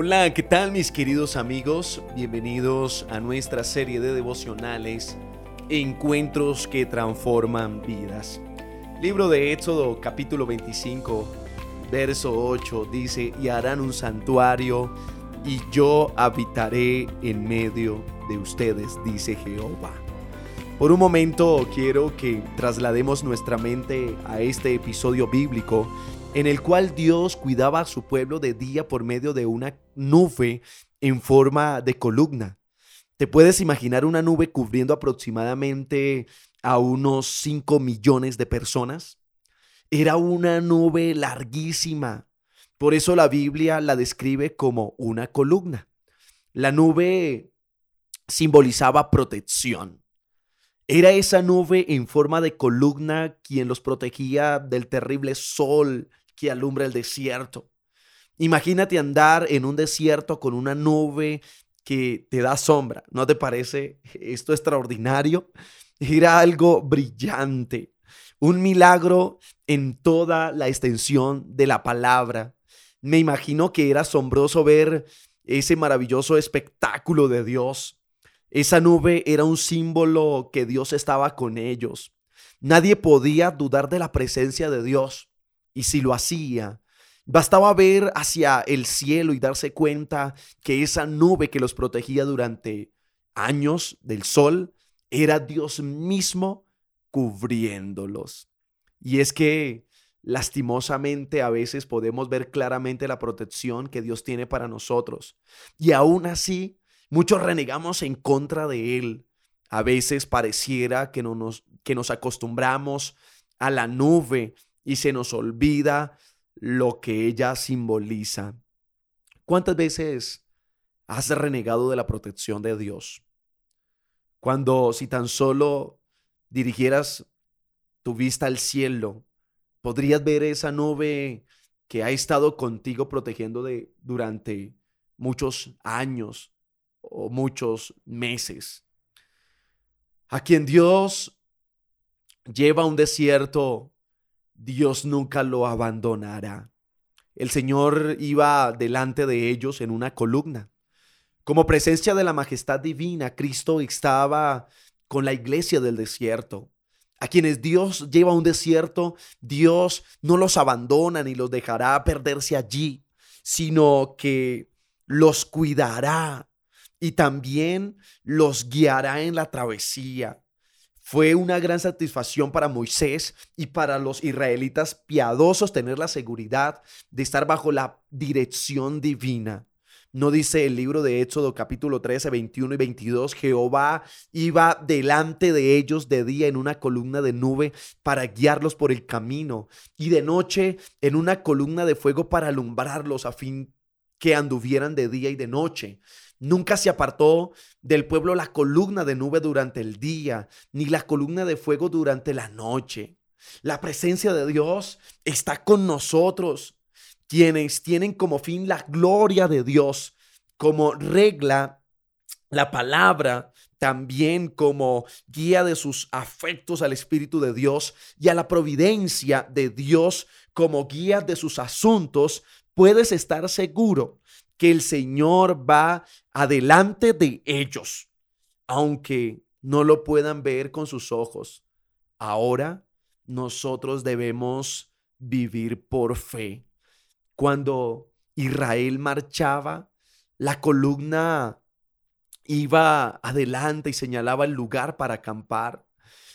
Hola, ¿qué tal mis queridos amigos? Bienvenidos a nuestra serie de devocionales Encuentros que transforman vidas. Libro de Éxodo capítulo 25, verso 8 dice, y harán un santuario y yo habitaré en medio de ustedes, dice Jehová. Por un momento quiero que traslademos nuestra mente a este episodio bíblico en el cual Dios cuidaba a su pueblo de día por medio de una nube en forma de columna. ¿Te puedes imaginar una nube cubriendo aproximadamente a unos 5 millones de personas? Era una nube larguísima. Por eso la Biblia la describe como una columna. La nube simbolizaba protección. Era esa nube en forma de columna quien los protegía del terrible sol que alumbra el desierto. Imagínate andar en un desierto con una nube que te da sombra. ¿No te parece esto extraordinario? Era algo brillante, un milagro en toda la extensión de la palabra. Me imagino que era asombroso ver ese maravilloso espectáculo de Dios esa nube era un símbolo que Dios estaba con ellos. Nadie podía dudar de la presencia de Dios. Y si lo hacía, bastaba ver hacia el cielo y darse cuenta que esa nube que los protegía durante años del sol era Dios mismo cubriéndolos. Y es que lastimosamente a veces podemos ver claramente la protección que Dios tiene para nosotros. Y aún así Muchos renegamos en contra de Él. A veces pareciera que, no nos, que nos acostumbramos a la nube y se nos olvida lo que ella simboliza. ¿Cuántas veces has renegado de la protección de Dios? Cuando si tan solo dirigieras tu vista al cielo, podrías ver esa nube que ha estado contigo protegiendo de, durante muchos años, o muchos meses. A quien Dios lleva a un desierto, Dios nunca lo abandonará. El Señor iba delante de ellos en una columna. Como presencia de la majestad divina, Cristo estaba con la iglesia del desierto. A quienes Dios lleva a un desierto, Dios no los abandona ni los dejará perderse allí, sino que los cuidará, y también los guiará en la travesía. Fue una gran satisfacción para Moisés y para los israelitas piadosos tener la seguridad de estar bajo la dirección divina. No dice el libro de Éxodo capítulo 13, 21 y 22, Jehová iba delante de ellos de día en una columna de nube para guiarlos por el camino y de noche en una columna de fuego para alumbrarlos a fin que anduvieran de día y de noche. Nunca se apartó del pueblo la columna de nube durante el día, ni la columna de fuego durante la noche. La presencia de Dios está con nosotros, quienes tienen como fin la gloria de Dios, como regla la palabra, también como guía de sus afectos al Espíritu de Dios y a la providencia de Dios como guía de sus asuntos, puedes estar seguro que el Señor va adelante de ellos, aunque no lo puedan ver con sus ojos. Ahora nosotros debemos vivir por fe. Cuando Israel marchaba, la columna iba adelante y señalaba el lugar para acampar,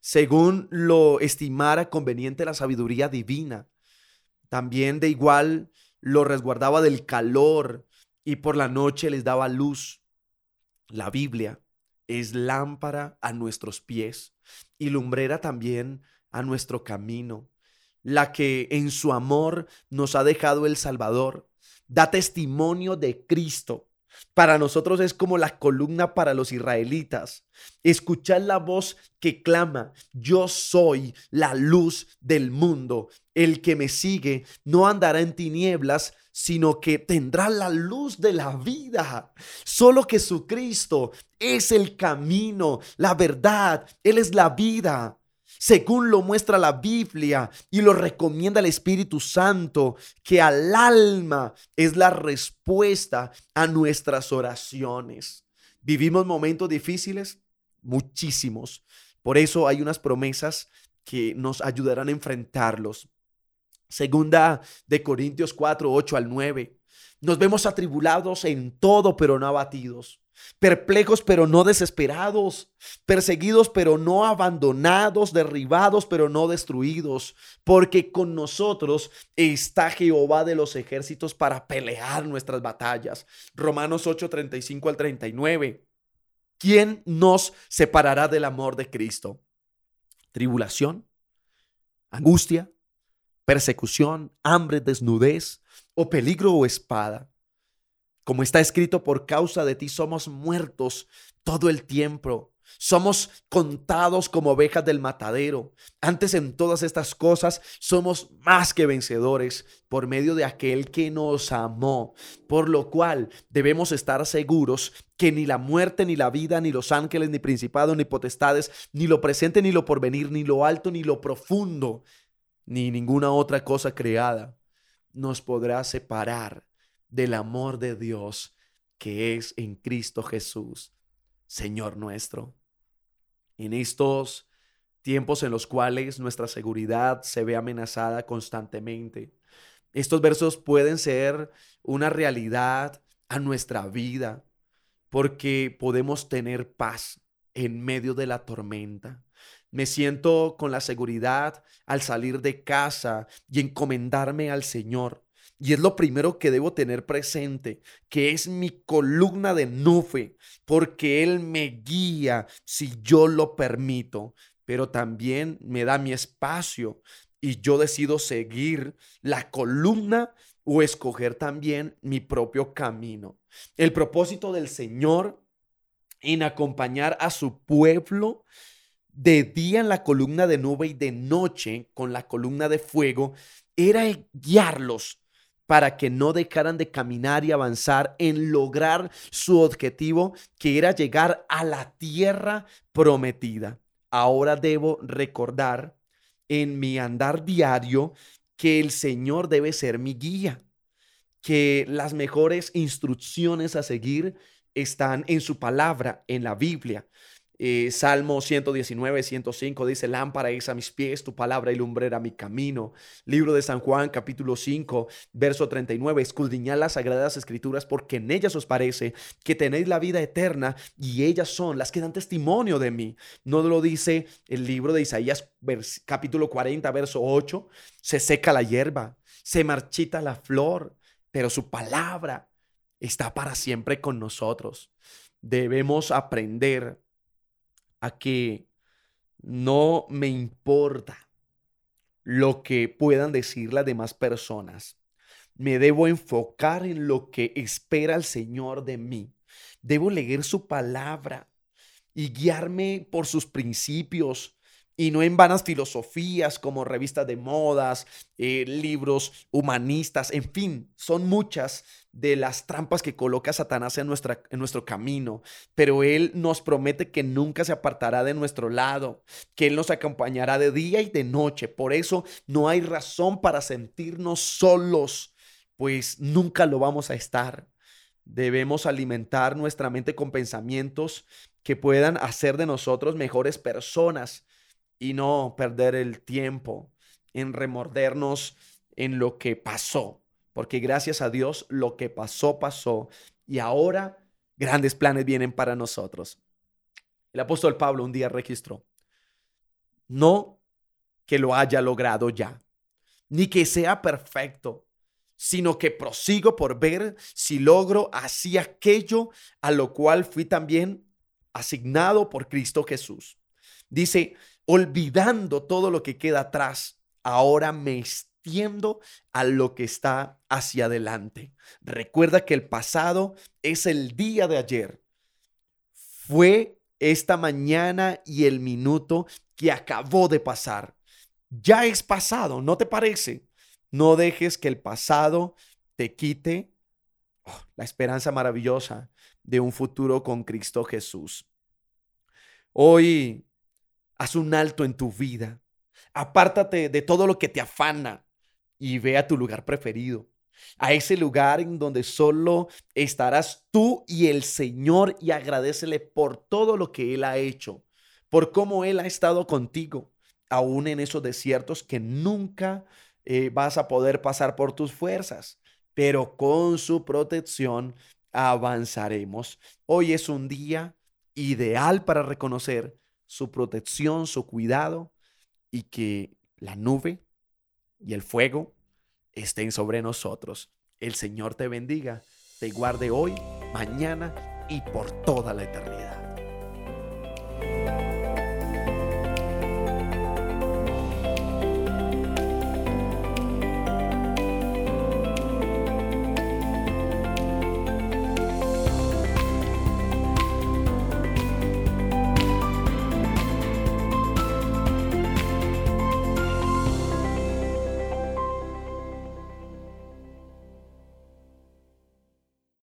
según lo estimara conveniente la sabiduría divina. También de igual lo resguardaba del calor y por la noche les daba luz. La Biblia es lámpara a nuestros pies y lumbrera también a nuestro camino, la que en su amor nos ha dejado el Salvador, da testimonio de Cristo. Para nosotros es como la columna para los israelitas. Escuchad la voz que clama, yo soy la luz del mundo. El que me sigue no andará en tinieblas, sino que tendrá la luz de la vida. Solo Jesucristo es el camino, la verdad, Él es la vida. según lo muestra la Biblia y lo recomienda el Espíritu Santo, que al alma es la respuesta a nuestras oraciones. ¿Vivimos momentos difíciles? Muchísimos. Por eso hay unas promesas que nos ayudarán a enfrentarlos. Segunda de Corintios 4, 8 al 9. Nos vemos atribulados en todo, pero no abatidos perplejos pero no desesperados, perseguidos pero no abandonados, derribados pero no destruidos, porque con nosotros está Jehová de los ejércitos para pelear nuestras batallas. Romanos 8, 35 al 39. ¿Quién nos separará del amor de Cristo? ¿Tribulación? ¿Angustia? ¿Persecución? ¿Hambre? ¿Desnudez? ¿O peligro o espada? Como está escrito, por causa de ti somos muertos todo el tiempo. Somos contados como ovejas del matadero. Antes en todas estas cosas somos más que vencedores por medio de aquel que nos amó. Por lo cual debemos estar seguros que ni la muerte, ni la vida, ni los ángeles, ni principados, ni potestades, ni lo presente, ni lo porvenir, ni lo alto, ni lo profundo, ni ninguna otra cosa creada nos podrá separar del amor de Dios que es en Cristo Jesús, Señor nuestro. En estos tiempos en los cuales nuestra seguridad se ve amenazada constantemente, estos versos pueden ser una realidad a nuestra vida porque podemos tener paz en medio de la tormenta. Me siento con la seguridad al salir de casa y encomendarme al Señor y es lo primero que debo tener presente, que es mi columna de nube, porque Él me guía si yo lo permito, pero también me da mi espacio y yo decido seguir la columna o escoger también mi propio camino. El propósito del Señor en acompañar a su pueblo de día en la columna de nube y de noche con la columna de fuego era guiarlos para que no dejaran de caminar y avanzar en lograr su objetivo, que era llegar a la tierra prometida. Ahora debo recordar en mi andar diario que el Señor debe ser mi guía, que las mejores instrucciones a seguir están en su palabra, en la Biblia. Eh, Salmo 119, 105 dice, lámpara es a mis pies, tu palabra y lumbrera mi camino. Libro de San Juan, capítulo 5, verso 39, escudriñad las sagradas escrituras porque en ellas os parece que tenéis la vida eterna y ellas son las que dan testimonio de mí. No lo dice el libro de Isaías, capítulo 40, verso 8, se seca la hierba, se marchita la flor, pero su palabra está para siempre con nosotros. Debemos aprender a que no me importa lo que puedan decir las demás personas. Me debo enfocar en lo que espera el Señor de mí. Debo leer su palabra y guiarme por sus principios, y no en vanas filosofías como revistas de modas, eh, libros humanistas, en fin, son muchas de las trampas que coloca Satanás en, nuestra, en nuestro camino, pero Él nos promete que nunca se apartará de nuestro lado, que Él nos acompañará de día y de noche, por eso no hay razón para sentirnos solos, pues nunca lo vamos a estar. Debemos alimentar nuestra mente con pensamientos que puedan hacer de nosotros mejores personas y no perder el tiempo en remordernos en lo que pasó, porque gracias a Dios lo que pasó pasó y ahora grandes planes vienen para nosotros. El apóstol Pablo un día registró, no que lo haya logrado ya, ni que sea perfecto, sino que prosigo por ver si logro así aquello a lo cual fui también asignado por Cristo Jesús. Dice, olvidando todo lo que queda atrás, ahora me extiendo a lo que está hacia adelante. Recuerda que el pasado es el día de ayer. Fue esta mañana y el minuto que acabó de pasar. Ya es pasado, ¿no te parece? No dejes que el pasado te quite oh, la esperanza maravillosa de un futuro con Cristo Jesús. Hoy Haz un alto en tu vida. Apártate de todo lo que te afana y ve a tu lugar preferido. A ese lugar en donde solo estarás tú y el Señor y agradecele por todo lo que Él ha hecho, por cómo Él ha estado contigo, aún en esos desiertos que nunca eh, vas a poder pasar por tus fuerzas, pero con su protección avanzaremos. Hoy es un día ideal para reconocer su protección, su cuidado y que la nube y el fuego estén sobre nosotros. El Señor te bendiga, te guarde hoy, mañana y por toda la eternidad.